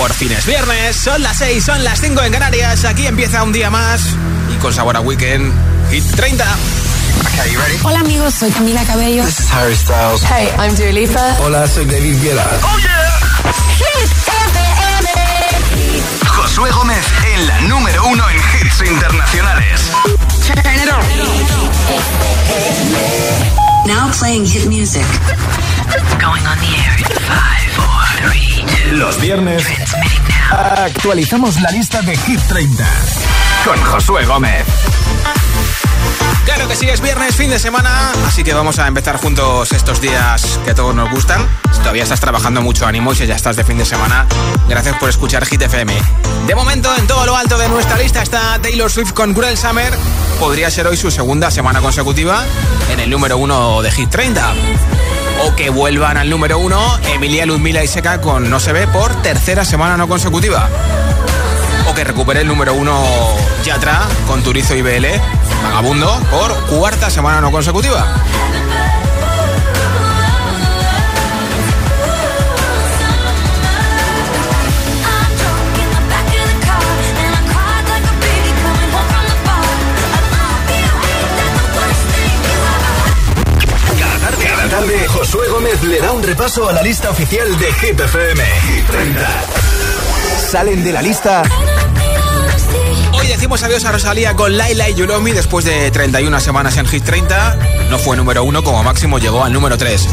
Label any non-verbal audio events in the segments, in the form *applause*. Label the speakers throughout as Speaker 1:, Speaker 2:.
Speaker 1: por fines viernes. Son las 6, son las 5 en Canarias. Aquí empieza un día más y con sabor a weekend. Hit 30.
Speaker 2: Okay, ready?
Speaker 3: Hola amigos, soy Camila Cabello.
Speaker 2: This is Harry Styles.
Speaker 3: Hey, I'm Dua Lipa.
Speaker 4: Hola, soy David Guetta.
Speaker 2: Oh yeah.
Speaker 3: Hit FM.
Speaker 2: Josué Gómez en la número uno en hits internacionales.
Speaker 3: Turn it on.
Speaker 5: Now playing hit music.
Speaker 6: Going on the air in five, four, three, two.
Speaker 4: Los viernes
Speaker 6: Transmitting now.
Speaker 4: actualizamos la lista de Hit 30
Speaker 2: Con Josué Gómez.
Speaker 1: Claro que sí, es viernes, fin de semana, así que vamos a empezar juntos estos días que a todos nos gustan. Si todavía estás trabajando mucho, ánimo y si ya estás de fin de semana, gracias por escuchar Hit FM. De momento, en todo lo alto de nuestra lista está Taylor Swift con Cruel Summer. Podría ser hoy su segunda semana consecutiva en el número uno de Hit 30. O que vuelvan al número uno Emilia Ludmila y Seca con No se ve por tercera semana no consecutiva. O que recupere el número uno Yatra con Turizo y BL, Vagabundo, por cuarta semana no consecutiva.
Speaker 4: Cada tarde, Josué Gómez le da un repaso a la lista oficial de Hit FM. Hit 30. Salen de la lista
Speaker 1: decimos adiós a Rosalía con Laila y Yulomi después de 31 semanas en Hit 30. No fue número uno, como máximo llegó al número 3.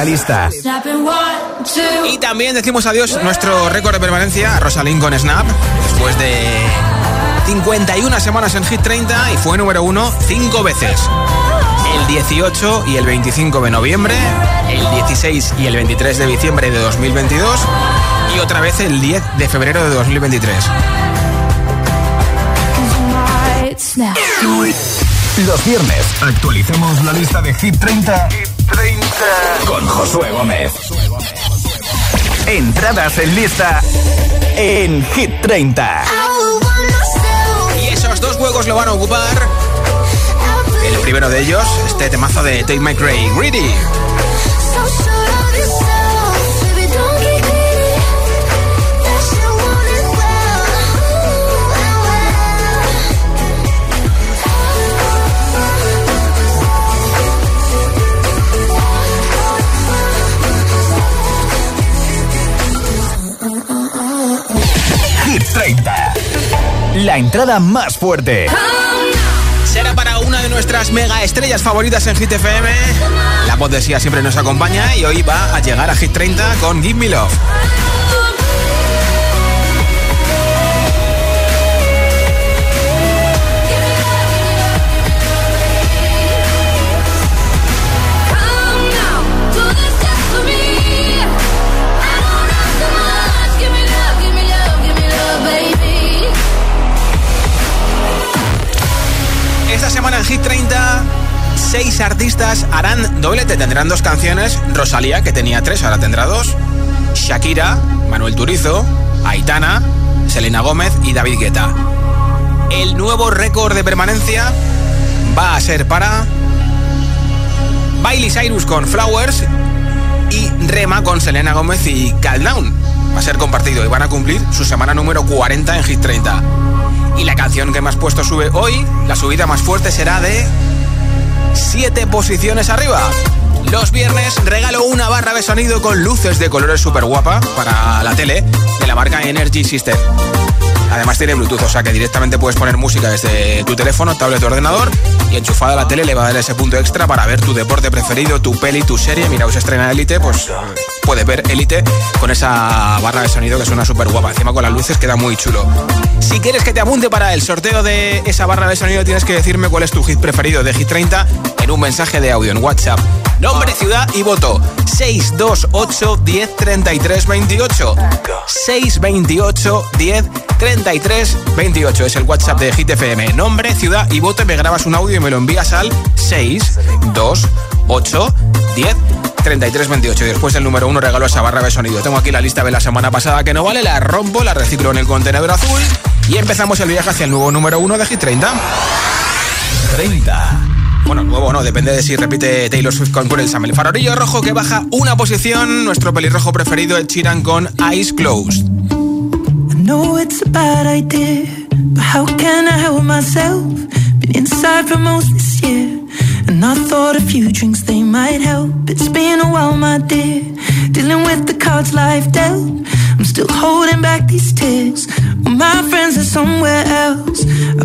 Speaker 4: La lista.
Speaker 1: Y también decimos adiós nuestro récord de permanencia a Rosalind con Snap después de 51 semanas en Hit 30 y fue número uno cinco veces. El 18 y el 25 de noviembre, el 16 y el 23 de diciembre de 2022 y otra vez el 10 de febrero de 2023.
Speaker 4: Los viernes actualizamos la lista de Hit 30, con Josué Gómez. Entradas en lista en Hit 30.
Speaker 1: Y esos dos juegos lo van a ocupar. El primero de ellos, este temazo de Take My Cray, Greedy.
Speaker 4: La entrada más fuerte.
Speaker 1: Será para una de nuestras mega estrellas favoritas en Hit FM. La voz de Sia siempre nos acompaña y hoy va a llegar a Hit 30 con Give Me Love. Seis artistas harán doblete. Tendrán dos canciones. Rosalía, que tenía tres, ahora tendrá dos. Shakira, Manuel Turizo, Aitana, Selena Gómez y David Guetta. El nuevo récord de permanencia va a ser para Miley Cyrus con Flowers y Rema con Selena Gómez y Calm Down. Va a ser compartido y van a cumplir su semana número 40 en Hit 30. Y la canción que más puesto sube hoy, la subida más fuerte será de 7 posiciones arriba. Los viernes regalo una barra de sonido con luces de colores super guapa para la tele de la marca Energy System. Además tiene Bluetooth, o sea que directamente puedes poner música desde tu teléfono, tablet o ordenador y enchufada a la tele le va a dar ese punto extra para ver tu deporte preferido, tu peli, tu serie. Mira, os estrena Elite, pues puedes ver Elite con esa barra de sonido que suena súper guapa. Encima con las luces queda muy chulo. Si quieres que te apunte para el sorteo de esa barra de sonido, tienes que decirme cuál es tu hit preferido de Hit 30 en un mensaje de audio en WhatsApp. Nombre, ciudad y voto. 628 10 33 28. 628 10 33 28 es el WhatsApp de Hit FM. Nombre, ciudad y voto. Me grabas un audio y me lo envías al 628 10 3328. Y después el número 1 regalo esa barra de sonido. Tengo aquí la lista de la semana pasada que no vale, la rompo, la reciclo en el contenedor azul y empezamos el viaje hacia el nuevo número 1 de Hit 30.
Speaker 4: 30.
Speaker 1: Bueno, nuevo no, depende de si repite Taylor Swift con el Sam. El farolillo rojo que baja una posición, nuestro pelirrojo preferido, Ed Sheeran con Eyes Closed.
Speaker 7: I know it's a bad idea, but how can I help myself? Been inside for most this year, and I thought a few drinks they might help. It's been a while, my dear, dealing with the cards life dealt. I'm still holding back these tears. My friends are somewhere else. I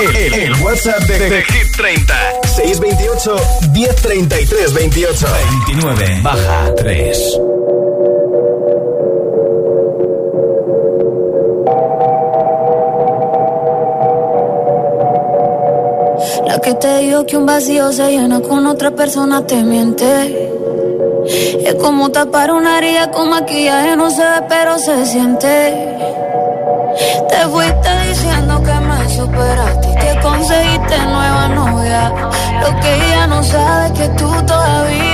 Speaker 4: El, el- el WhatsApp de, de Hit 30. 628 1033 28. 29. Baja 3.
Speaker 8: La que te dijo que un vacío se llena con otra persona te miente. Es como tapar una herida con maquillaje, no se ve, pero se siente. Te fuiste superaste y que conseguiste nueva novia. Lo que ella no sabe es que tú todavía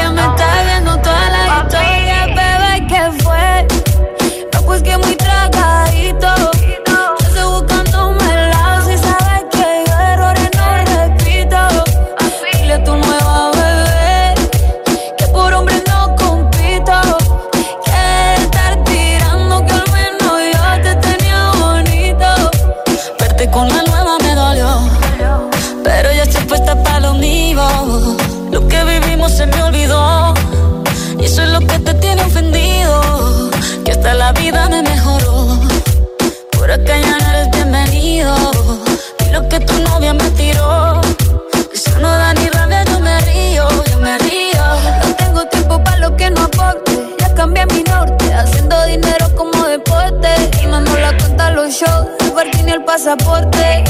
Speaker 8: shows, el parking el pasaporte.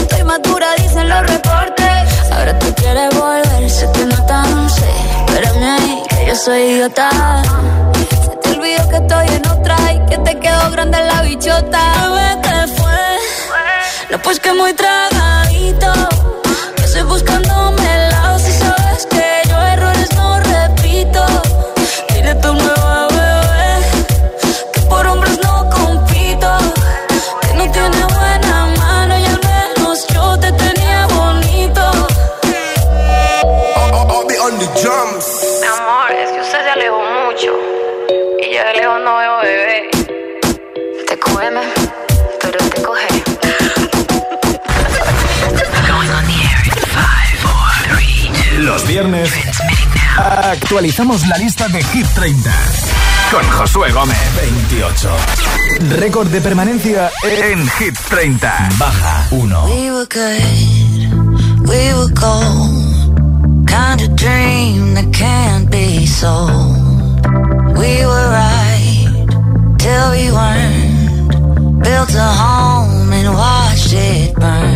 Speaker 8: Estoy madura, dicen los reportes. Ahora tú quieres volver, sé que no tan sé. Espérame ahí, que yo soy idiota. Se te olvidó que estoy en otra y que te quedó grande la bichota. Bebé, ¿qué fue? No, pues que muy tragadito. Yo estoy buscándome el lado si sabes que yo errores no repito. Dile tu nueva
Speaker 4: viernes actualizamos la lista de Hit 30 con Josué Gómez. 28. Récord de permanencia en Hit 30. Baja 1.
Speaker 6: We were good, we were gold. Kind of dream that can't be sold. We were right till we weren't. Built a home and watched it burn.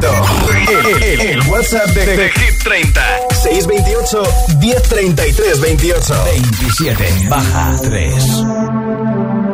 Speaker 4: favorito. El, el, el, el WhatsApp de, de, de, Hit 30. 628 1033 28 27 baja 3.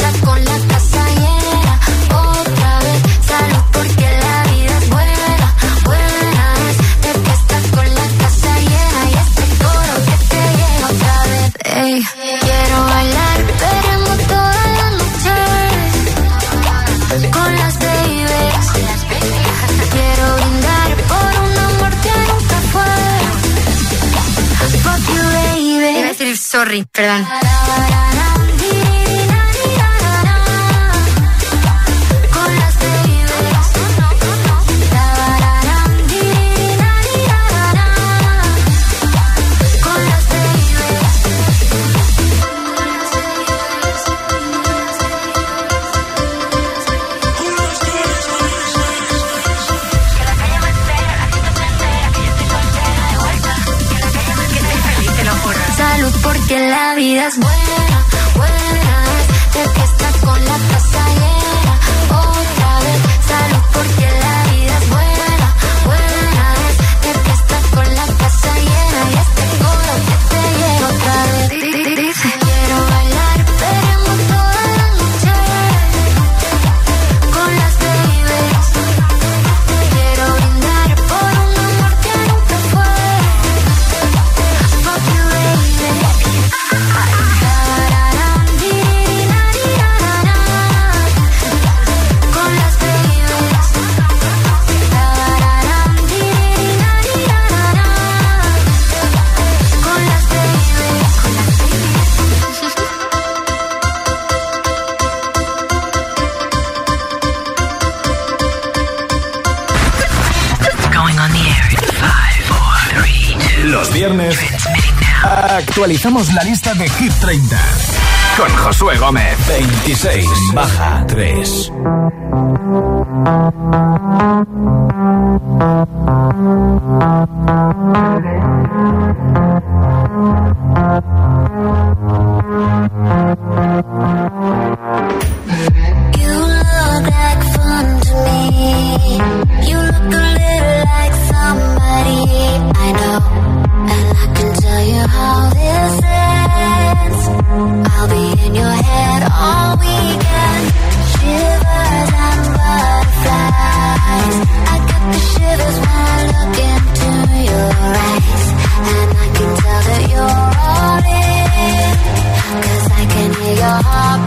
Speaker 9: Perdón.
Speaker 4: Actualizamos la lista de Hit 30 con Josué Gómez. 26 baja 3.
Speaker 9: your heart.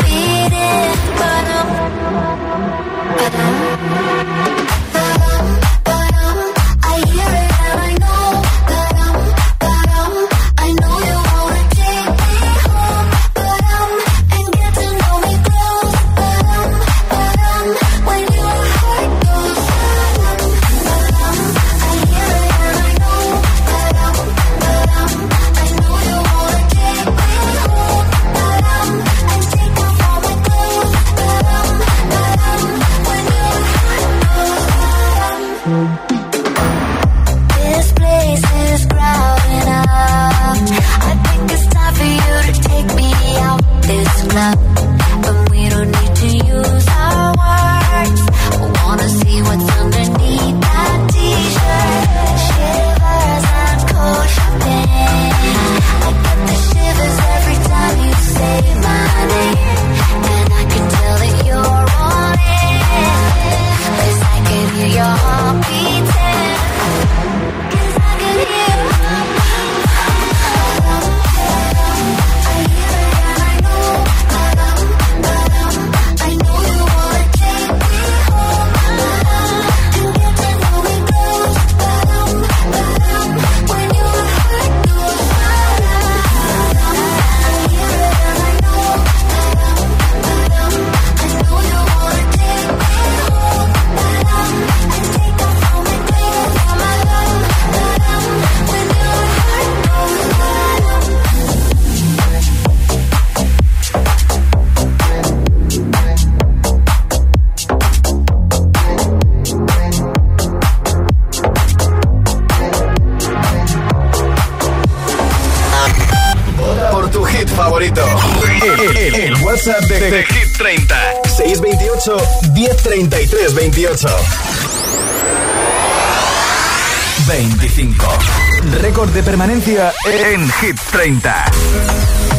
Speaker 9: récord de permanencia en Hit 30.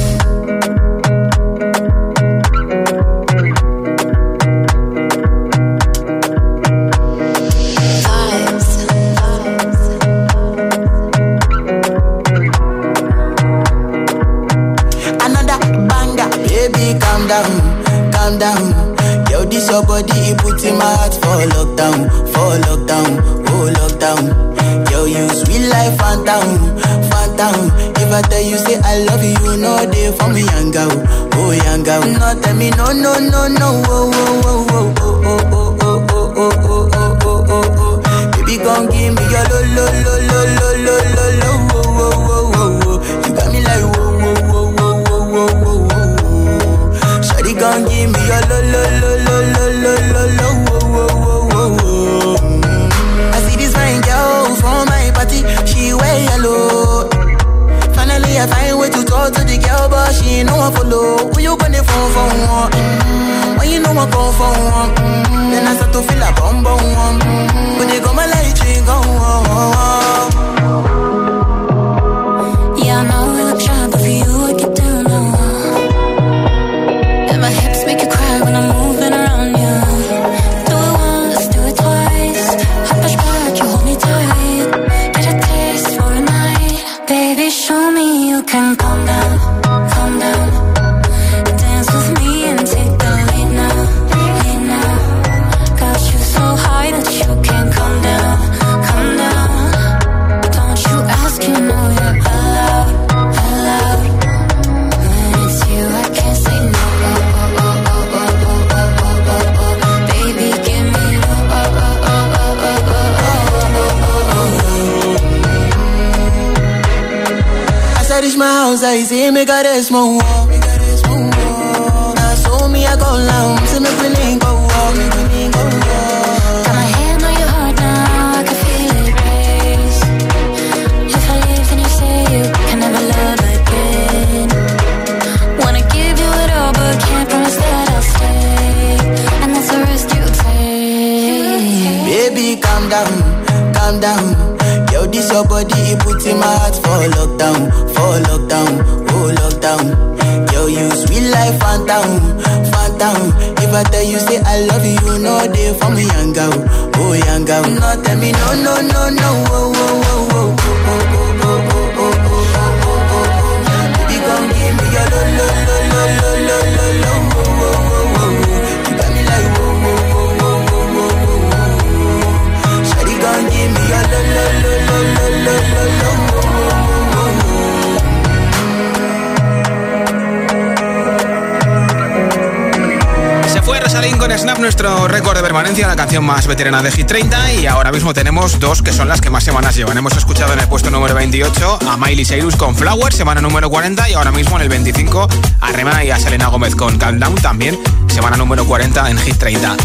Speaker 9: go, oh yeah go. No tell me no no no no, oh oh oh. I
Speaker 10: tell you say I love you, know they for me, young girl, oh young girl. No, tell me no, no, no, no, oh, oh, oh, oh,
Speaker 1: fue Rosalín con Snap, nuestro récord de permanencia, la canción más veterana de Hit 30. Y ahora mismo tenemos dos que son las que más semanas llevan. Hemos escuchado en el puesto número 28 a Miley Cyrus con Flower, semana número 40. Y ahora mismo en el 25 a Rema y a Selena Gómez con Calm Down, también semana número 40 en Hit 30.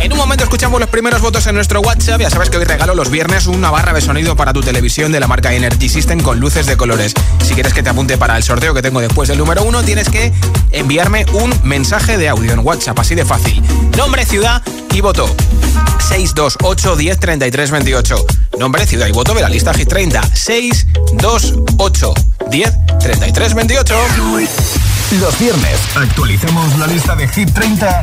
Speaker 1: En un momento escuchamos los primeros votos en nuestro WhatsApp. Ya sabes que hoy regalo los viernes una barra de sonido para tu televisión de la marca Energy System con luces de colores. Si quieres que te apunte para el sorteo que tengo después del número uno, tienes que enviarme un mensaje de audio en WhatsApp, así de fácil. Nombre, ciudad y voto. 628 10 33 28. Nombre, ciudad y voto de la lista Hit 30. 628 10 33 28.
Speaker 4: Los viernes actualicemos la lista de Hit 30,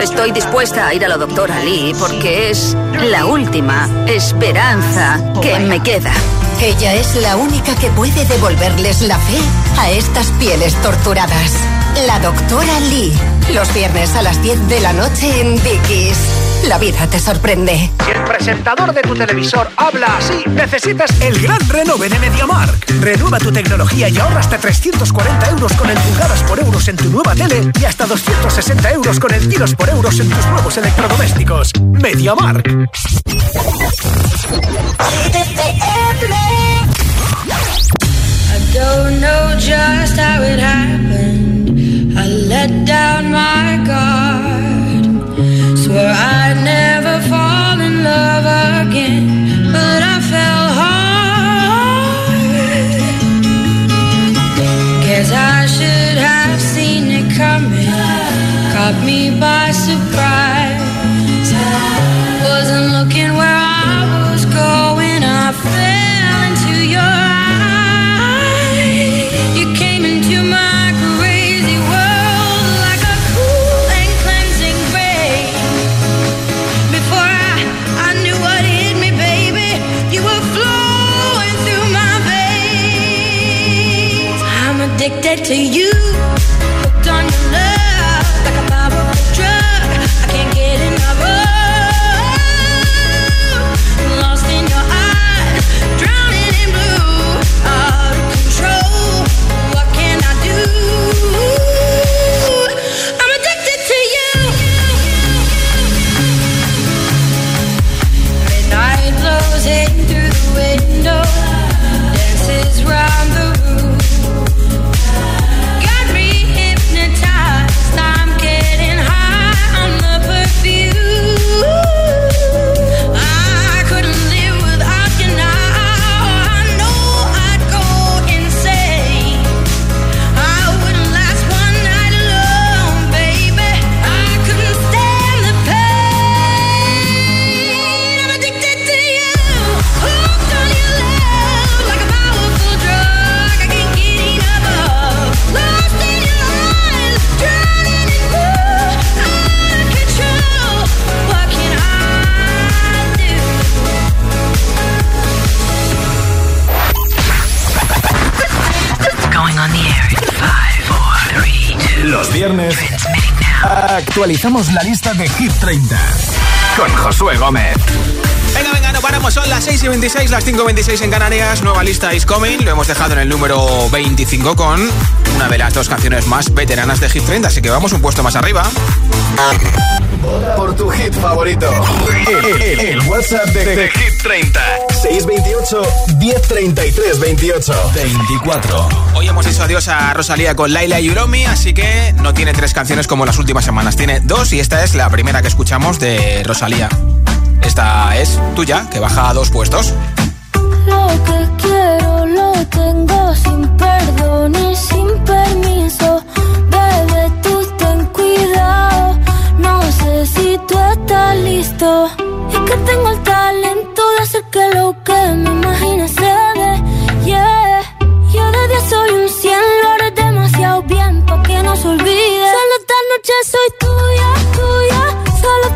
Speaker 11: Estoy dispuesta a ir a la doctora Lee porque es la última esperanza que me queda.
Speaker 12: Ella es la única que puede devolverles la fe a estas pieles torturadas. La doctora Lee. Los viernes a las 10 de la noche en Dickies. La vida te sorprende.
Speaker 13: Si el presentador de tu televisor habla así, necesitas el gran renove de MediaMark. Renueva tu tecnología y ahorra hasta 340 euros con el pulgadas por euros en tu nueva tele y hasta 260 euros con el kilos por euros en tus nuevos electrodomésticos. MediaMark.
Speaker 14: I don't know just how it happened. I let down my guard. Swear I'd never fall in love again, but I fell hard. Guess I should have seen it coming. Caught me by
Speaker 15: actualizamos la lista de Hit 30 con Josué Gómez.
Speaker 1: Venga, venga, no paramos. Son las 6 y 26, las 5 y 26 en Canarias. Nueva lista is coming. Lo hemos dejado en el número 25 con una de las dos canciones más veteranas de Hit 30. Así que vamos un puesto más arriba.
Speaker 15: Por tu hit favorito. El, el WhatsApp de, de, Hit 30. 628 1033 28 24.
Speaker 1: Hoy hemos dicho adiós a Rosalía con Laila y Uromi, así que no tiene tres canciones como las últimas semanas. Tiene dos y esta es la primera que escuchamos de Rosalía. Esta es tuya, que baja a dos puestos.
Speaker 8: Lo que quiero lo tengo sin perdón y sin permiso. Bebé, tú ten cuidado. Si tú estás listo. Es que tengo el talento de hacer que lo que me imagines se dé. Yeah. Yo de 10 soy un 100, lo haré demasiado bien pa' que no se olvide. Solo esta noche soy tuya, tuya. Solo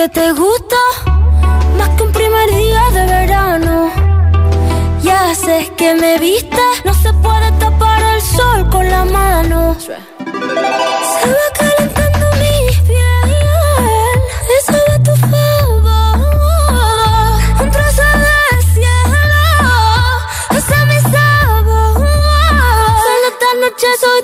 Speaker 8: que te gusta más que un primer día de verano. Ya sé que me viste, no se puede tapar el sol con la mano. Se va calentando mi piel, eso de tu favor. Un trozo de cielo, es mi sabor. Solo esta noche soy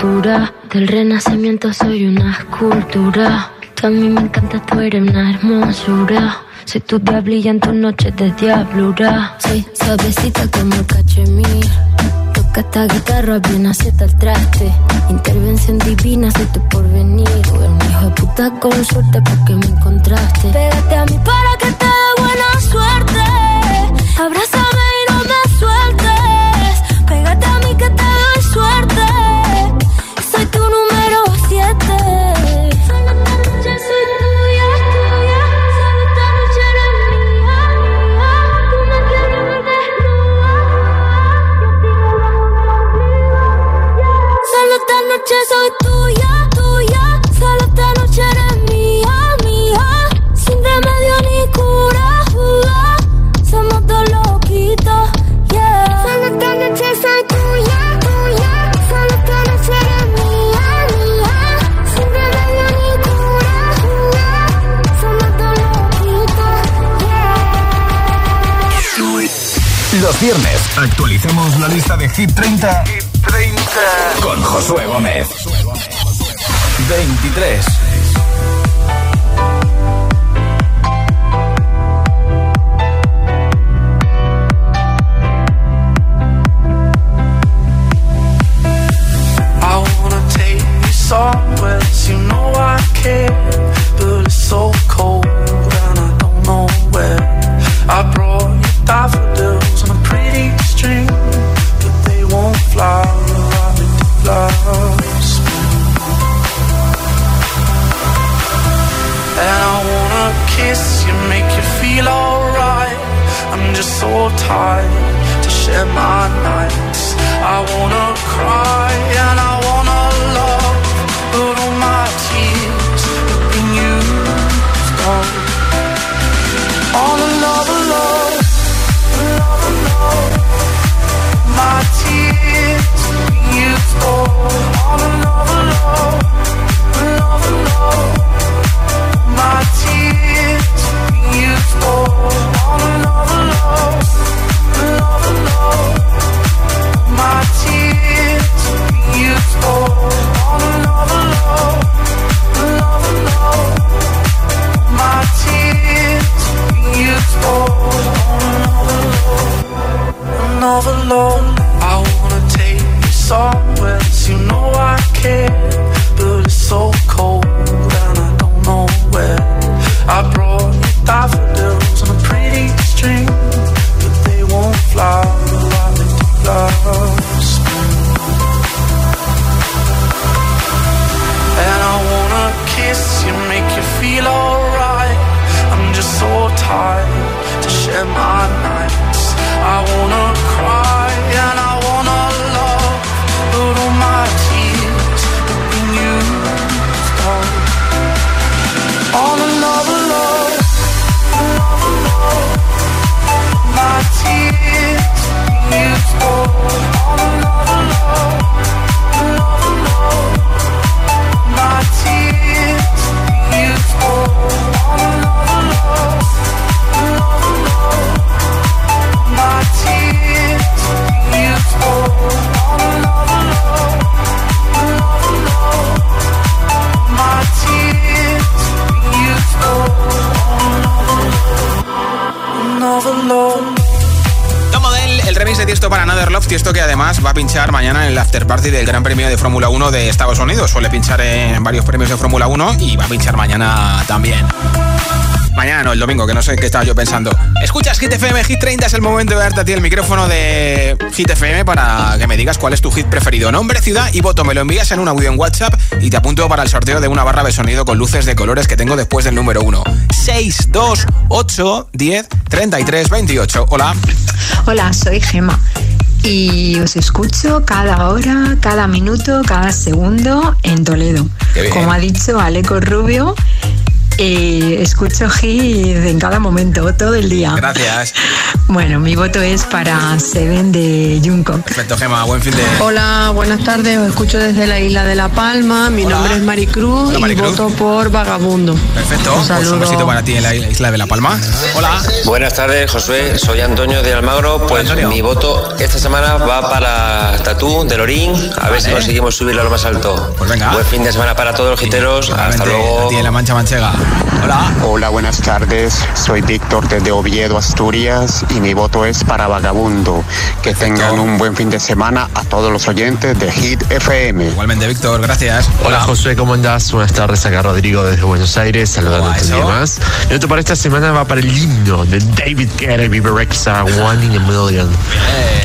Speaker 8: altura. Del renacimiento soy una escultura. Tú a mí me encanta, tú eres una hermosura. Soy tu diablilla en tus noches de diablura. Soy suavecita como el cachemir. Toca esta guitarra, bien acierta el traste. Intervención divina, soy tu porvenir. Un hijo de puta con suerte porque me encontraste. Pégate a mí para que te dé buena suerte. Abrázame
Speaker 15: actualicemos la lista de Hit 30, con Josué Gómez. 23.
Speaker 16: el
Speaker 1: remix de Tiesto para Another Love, Tiesto que además va a pinchar mañana en el after party del Gran Premio de Fórmula 1 de Estados Unidos. Suele pinchar en varios premios de Fórmula 1 y va a pinchar mañana también. Mañana no, el domingo, que no sé qué estaba yo pensando. Escuchas Hit FM, Hit 30, es el momento de darte a ti el micrófono de Hit FM para que me digas cuál es tu hit preferido. Nombre, ciudad y voto. Me lo envías en un audio en WhatsApp y te apunto para el sorteo de una barra de sonido con luces de colores que tengo después del número 1. 6, 2, 8, 10, 33, 28. Hola.
Speaker 17: Hola, soy Gema. Y os escucho cada hora, cada minuto, cada segundo en Toledo. Como ha dicho Aleco Rubio, escucho hit en cada momento, todo el día.
Speaker 1: Gracias.
Speaker 17: Bueno, mi voto es para Seven de Jungkook.
Speaker 1: Perfecto, Gema. Buen fin de...
Speaker 18: Hola, buenas tardes. Os escucho desde la isla de La Palma. Mi
Speaker 1: Hola.
Speaker 18: nombre es Maricruz
Speaker 1: Hola,
Speaker 18: y voto por Vagabundo.
Speaker 1: Perfecto.
Speaker 18: Un
Speaker 1: Pues un
Speaker 18: saludo.
Speaker 1: besito para ti en la isla de La Palma. Hola.
Speaker 19: Buenas tardes, Josué. Soy Antonio de Almagro. Pues
Speaker 1: Antonio.
Speaker 19: mi voto esta semana va para Tatú de Lorín. A ver si
Speaker 1: Vale.
Speaker 19: conseguimos subirlo a lo más alto.
Speaker 1: Pues venga.
Speaker 19: Buen fin de semana para todos los giteros. Hasta luego.
Speaker 1: a ti en La Mancha Manchega. Hola.
Speaker 20: Hola, buenas tardes. Soy Víctor desde Oviedo, Asturias, y mi voto es para Vagabundo. Que tengan un buen fin de semana a todos los oyentes de Hit FM.
Speaker 1: Igualmente, Víctor, gracias.
Speaker 21: Hola Josué, ¿cómo andás? Buenas tardes, acá Rodrigo desde Buenos Aires, saludando
Speaker 1: Hola,
Speaker 21: un día
Speaker 1: eso.
Speaker 21: más. Mi voto para esta semana va para el himno de David Guetta y Rexha, One in a Million,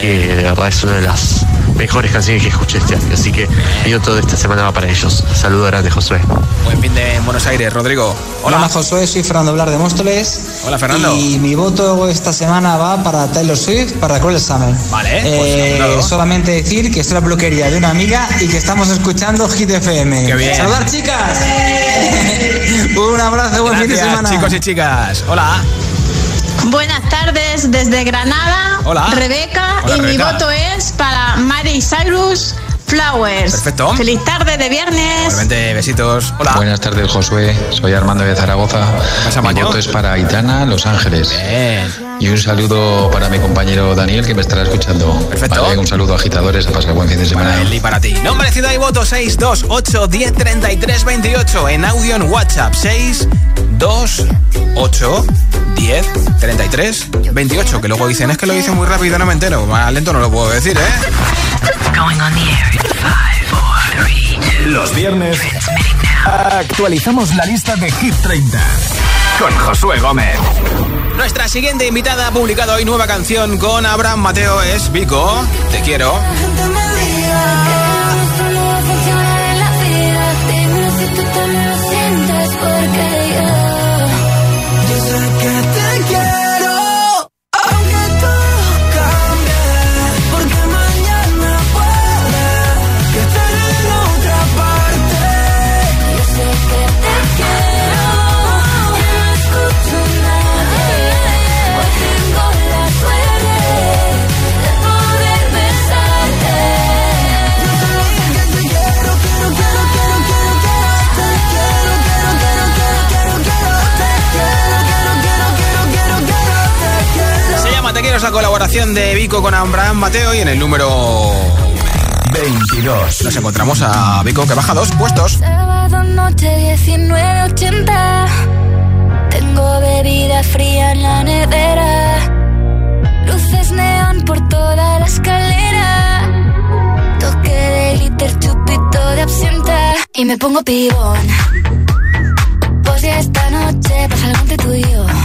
Speaker 21: que de verdad es una de las mejores canciones que escuché este año. Así que mi voto de esta semana va para ellos. Saludo grande, Josué.
Speaker 1: Buen fin de Buenos Aires, Rodrigo.
Speaker 22: Hola,
Speaker 1: Hola.
Speaker 22: Josué, soy Fernando Blar de Móstoles.
Speaker 1: Hola, Fernando.
Speaker 22: Y mi voto esta semana va para Taylor Swift, para Cruel Summer.
Speaker 1: Vale, pues
Speaker 22: Eh,
Speaker 1: apuntado.
Speaker 22: solamente decir que en la peluquería de una amiga y que estamos escuchando Hit FM.
Speaker 1: Qué bien.
Speaker 22: ¡Saludar, chicas! *laughs* Un abrazo, buen fin de
Speaker 1: Gracias,
Speaker 22: semana.
Speaker 1: chicos y chicas. Hola.
Speaker 23: Buenas tardes desde Granada.
Speaker 1: Hola.
Speaker 23: Rebeca.
Speaker 1: Hola,
Speaker 23: y
Speaker 1: Rebeca.
Speaker 23: mi voto es para Mary Cyrus Flowers.
Speaker 1: Perfecto.
Speaker 23: Feliz tarde de viernes.
Speaker 1: Igualmente, besitos. Hola.
Speaker 24: Buenas tardes, Josué. Soy Armando de Zaragoza.
Speaker 1: pasa,
Speaker 24: Mi voto es para Aitana, Los Ángeles. Y un saludo para mi compañero Daniel, que me estará escuchando.
Speaker 1: Perfecto.
Speaker 24: Vale, un saludo, agitadores. A pasar buen fin de semana.
Speaker 1: Para él y para ti. Nombre, ciudad y voto 628 10 33 28. En audio en WhatsApp 628 10 33 28. Que luego dicen, es que lo dicen muy rápido, no me entero. Más lento no lo puedo decir, ¿eh?
Speaker 4: Los viernes actualizamos la lista de Hit 30 con Josué Gómez.
Speaker 1: Nuestra siguiente invitada ha publicado hoy nueva canción con Abraham Mateo. Es Vico. Te quiero.
Speaker 7: Yo que te La
Speaker 1: colaboración de Vico con Abraham Mateo y en el número 22 nos encontramos a Vico que baja dos puestos.
Speaker 8: Sábado noche 19.80 Tengo bebida fría en la nevera. Luces neón por toda la escalera. Toque de glitter, chupito de absenta. Y me pongo pibón. Pues ya esta noche pasa algo entre tú y yo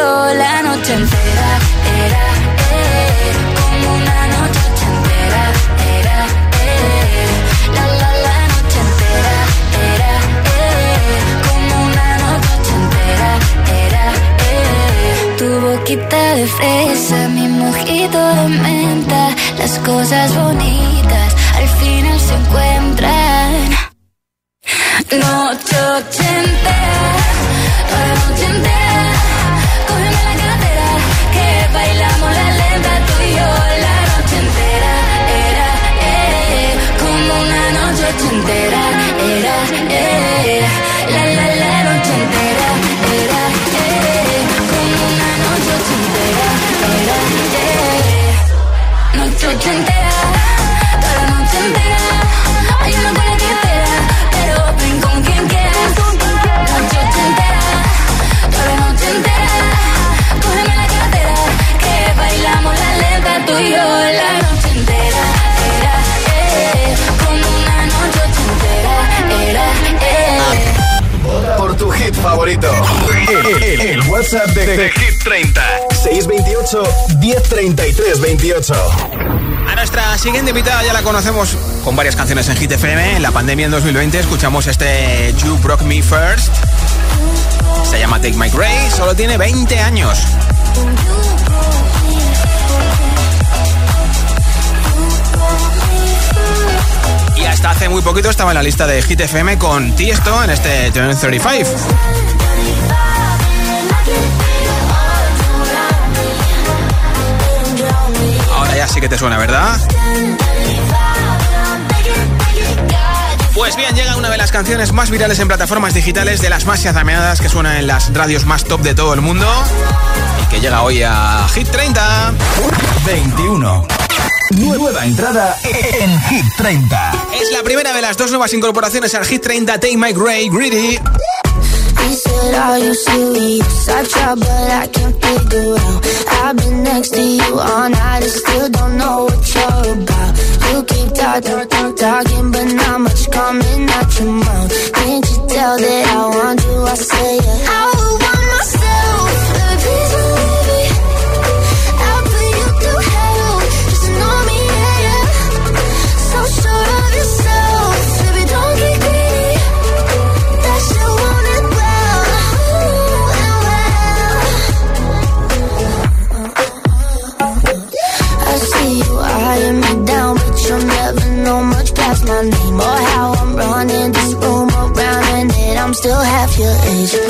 Speaker 8: la noche entera Era, eh, como una noche ochentera Era, eh, la la la noche entera Era, eh, como una noche ochentera Era, eh, tu boquita de fresa, mi mojito de menta Las cosas bonitas al final se encuentran.
Speaker 9: Noche entera, entera. Era, eh, la la la noche entera. Era, eh, como una noche entera. Era, eh, noche entera,
Speaker 25: WhatsApp de, de Hit 30. 628 1033 28.
Speaker 1: A nuestra siguiente invitada ya la conocemos con varias canciones en Hit FM. En la pandemia en 2020 escuchamos este You Broke Me First. Se llama Take My Grace, solo tiene 20 años. Y hasta hace muy poquito estaba en la lista de Hit FM con Tiesto en este Turn 35. Ya sí que te suena, ¿verdad? Pues bien, llega una de las canciones más virales en plataformas digitales, de las más chazameadas que suena en las radios más top de todo el mundo y que llega hoy a Hit 30.
Speaker 25: 21. Nueva entrada en Hit 30.
Speaker 1: Es la primera de las dos nuevas incorporaciones al Hit 30 Take My Grey Greedy.
Speaker 9: He said, Are you serious? I try, but I can't figure out. I've been next to you all night and still don't know what you're about. You keep talking, talk, talking, but not much coming out your mouth. Can't you tell that I want you? I say, yeah. I want your age.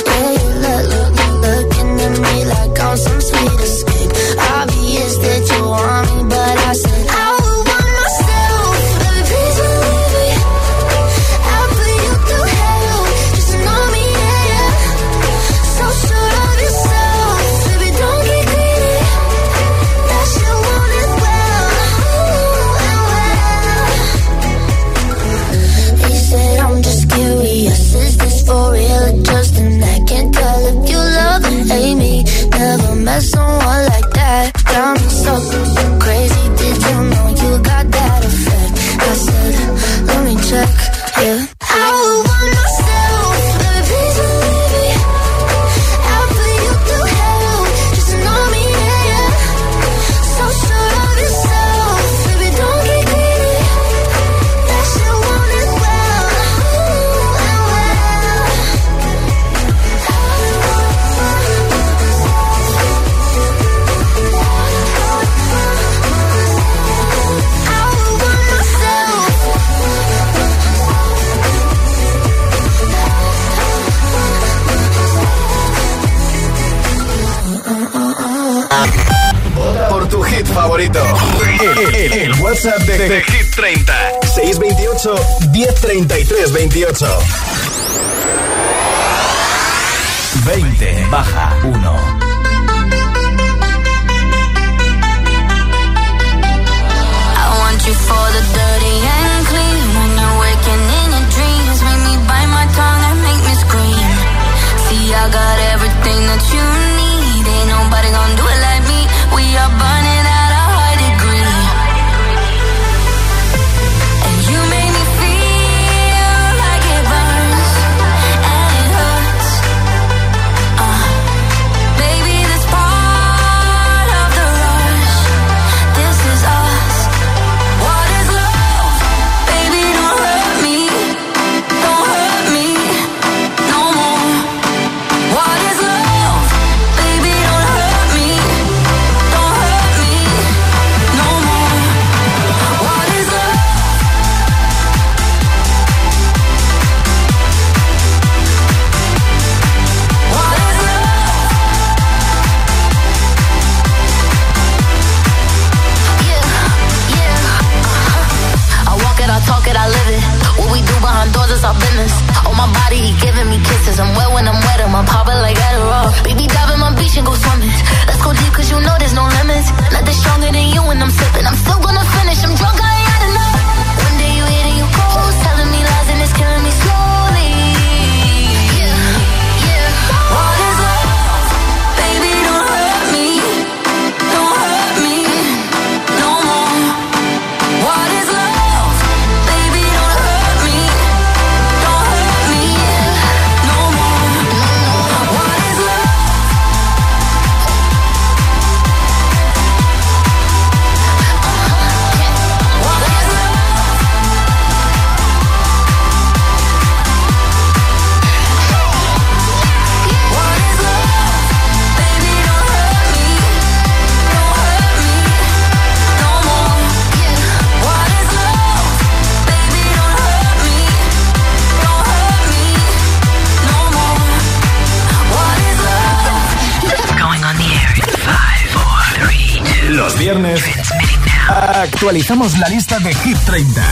Speaker 4: Actualizamos la lista de Hit 30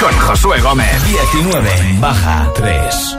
Speaker 4: con Josué Gómez. 19 baja 3.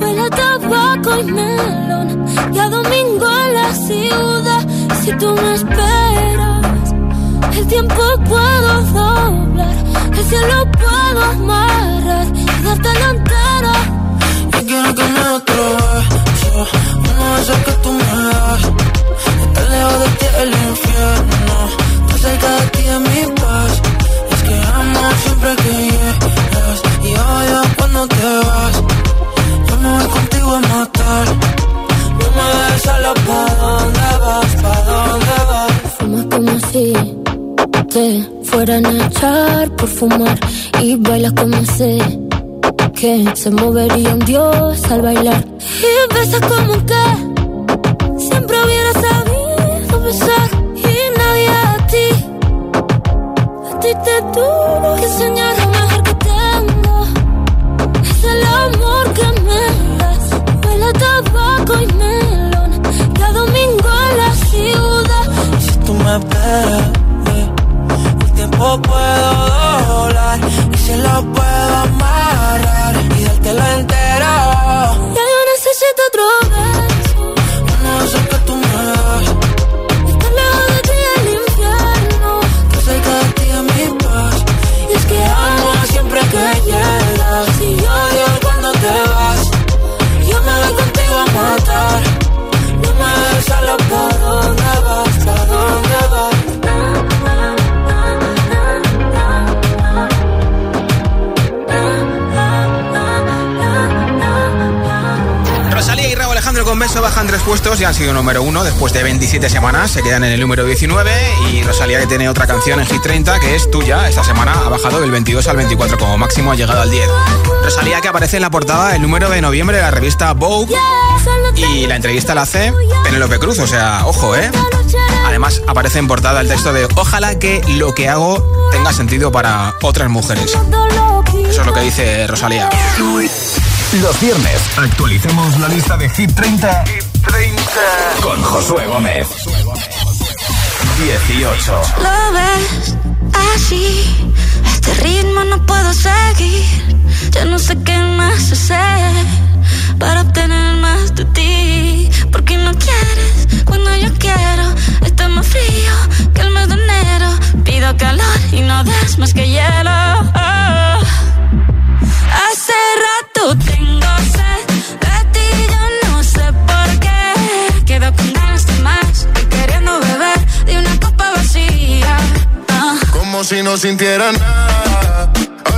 Speaker 8: Huele a tabaco y melón. Y a domingo en la ciudad. Si tú me esperas, el tiempo puedo doblar. El cielo puedo amarrar y darte la
Speaker 7: Y
Speaker 8: bailas como sé que se movería un dios al bailar. Y besas como que siempre hubiera sabido besar. Y nadie a ti, a ti te tuvo que enseñar lo mejor que tengo. Es el amor que me das. Huele a tabaco y melón. Cada domingo en la ciudad.
Speaker 7: Si tú me esperas, se lo puedo amarrar y dártelo entero.
Speaker 8: Beso
Speaker 1: bajan tres puestos y han sido número uno después de 27 semanas. Se quedan en el número 19 y Rosalía que tiene otra canción en Hit 30 que es tuya. Esta semana ha bajado del 22 al 24 como máximo ha llegado al 10. Rosalía que aparece en la portada el número de noviembre de la revista Vogue y la entrevista la hace Penélope Cruz, o sea, ojo, ¿eh? Además aparece en portada el texto de Ojalá que lo que hago tenga sentido para otras mujeres. Eso es lo que dice Rosalía.
Speaker 4: Los viernes actualizamos la lista de Hit 30, Hit 30. con Josué Gómez. 18.
Speaker 8: Lo ves así, este ritmo no puedo seguir. Ya no sé qué más hacer para
Speaker 6: obtener más de ti. Porque no quieres
Speaker 8: cuando yo
Speaker 6: quiero. Está
Speaker 8: más
Speaker 6: frío que el mes de enero. Pido calor y no das más que hielo. Oh. oh.
Speaker 8: Hace rato tengo sed de ti, yo no sé por qué. Quedo con ganas de más y queriendo beber de una copa vacía. Como si no sintiera nada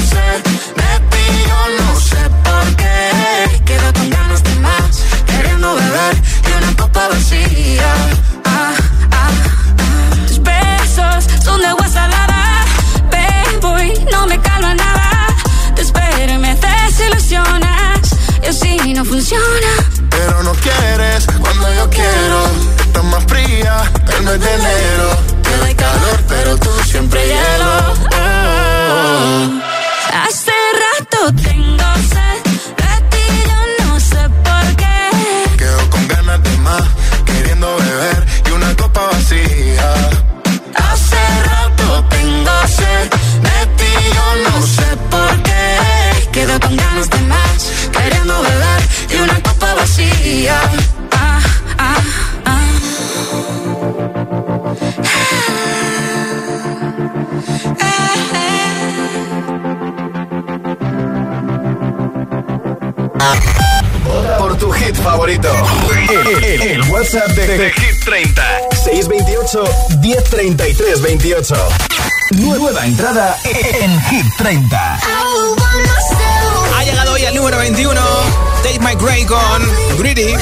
Speaker 8: sed de ti, yo no sé por qué.
Speaker 15: Quedo con ganas de más, queriendo beber de una copa vacía. Ah, ah, ah. Tus besos son de agua salada, boy, no me calma nada. Te espero y me desilusionas, y así no funciona.
Speaker 8: Pero no quieres cuando yo quiero. Estás más fría el mes de enero. Te doy calor, pero tú siempre hielo. Oh.
Speaker 4: 628 1033 28. Nueva entrada en Hit 30.
Speaker 1: Ha llegado hoy al número 21. Dave Mike Gray con Greedy.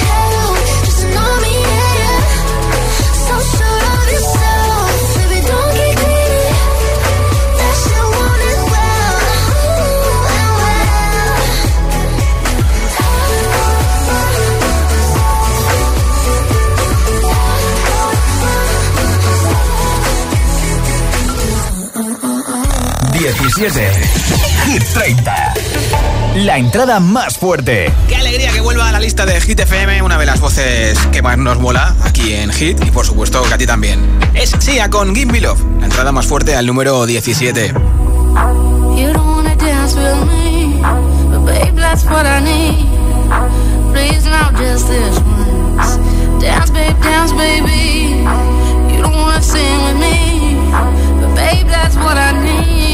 Speaker 4: Diecisiete Hit 30. La entrada más fuerte.
Speaker 1: Qué alegría que vuelva a la lista de Hit FM, una de las voces que más nos mola aquí en Hit y por supuesto que a ti también. Es Sia con Gimme Love, la entrada más fuerte al número 17.
Speaker 15: You don't wanna dance with me, but babe, that's what I need. Please now, just this once. Dance, babe, dance, baby. You don't wanna sing with me, but babe, that's what I need.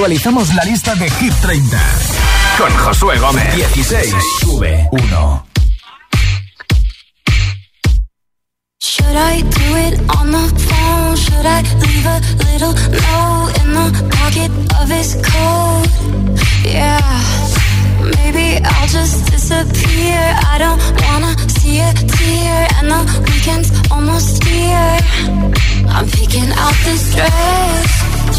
Speaker 25: Actualizamos la lista de Hit 30 con Josué Gómez. 16 sube 1.
Speaker 6: Should I do it on the phone? Should I leave a little note in the pocket of his coat? Yeah, maybe I'll just disappear. I don't wanna see a tear, and the weekend's almost here. I'm picking out this dress,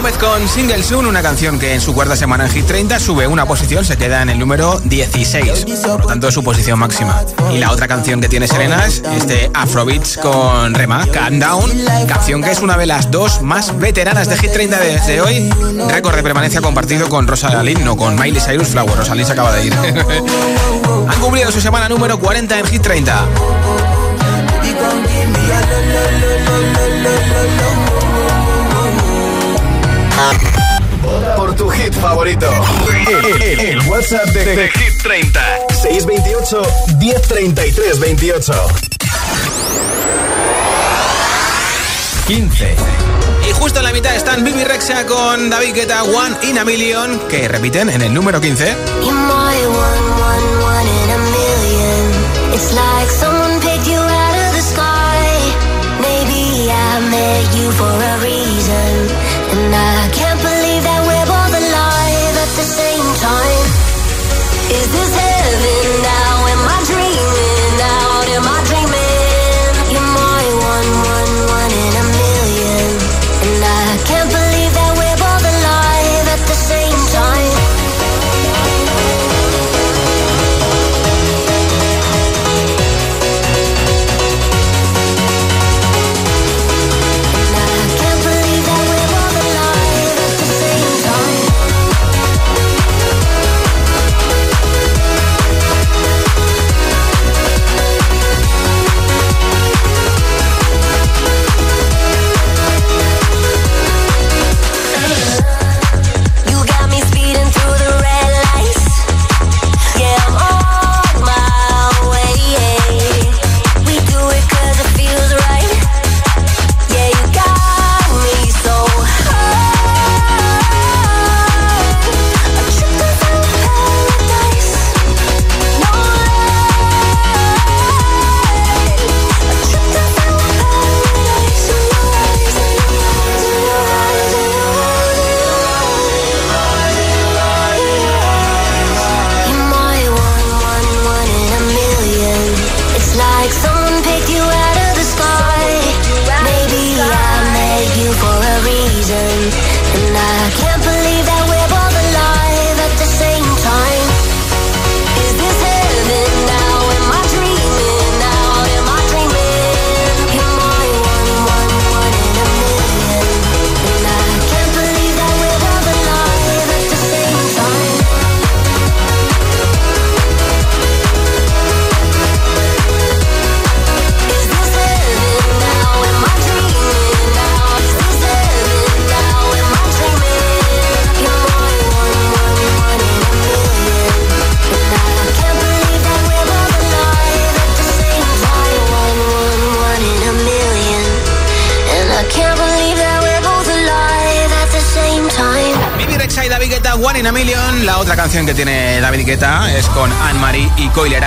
Speaker 1: Gómez con Single Soon, una canción que en su cuarta semana en Hit 30 sube una posición, se queda en el número 16. Por tanto, es su posición máxima. Y la otra canción que tiene Selena es este Afrobeats con Rema, Calm Down, canción que es una de las dos más veteranas de Hit 30 desde hoy. Récord de permanencia compartido con Rosalind, no con Miley Cyrus Flower. Rosalind se acaba de ir. *laughs* Han cumplido su semana número 40 en Hit 30.
Speaker 25: Por tu hit favorito. El, el- el WhatsApp de, de Hit 30. 628 1033 28. 15.
Speaker 1: Y justo en la mitad están Bibi Rexa con David Guetta, One in a Million, que repiten en el número 15.
Speaker 6: You're my one,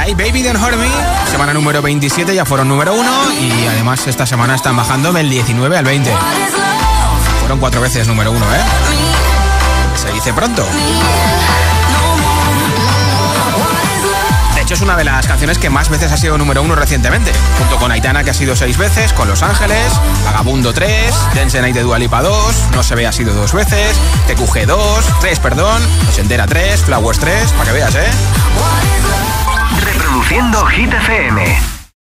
Speaker 1: y Coileray. Baby Don't Hurt Me. Semana número 27, ya fueron número 1. Y además esta semana están bajando del 19 al 20. Fueron cuatro veces número 1, ¿eh? Se dice pronto. De hecho, es una de las canciones que más veces ha sido número uno recientemente. Junto con Aitana, que ha sido seis veces, con Los Ángeles, Vagabundo 3, Dance Night de Dualipa 2, No se ve ha sido dos veces, TQG 2, 3, perdón, Nos entera 3, Flowers 3, para que veas, ¿eh?
Speaker 13: Reproduciendo Hit FM.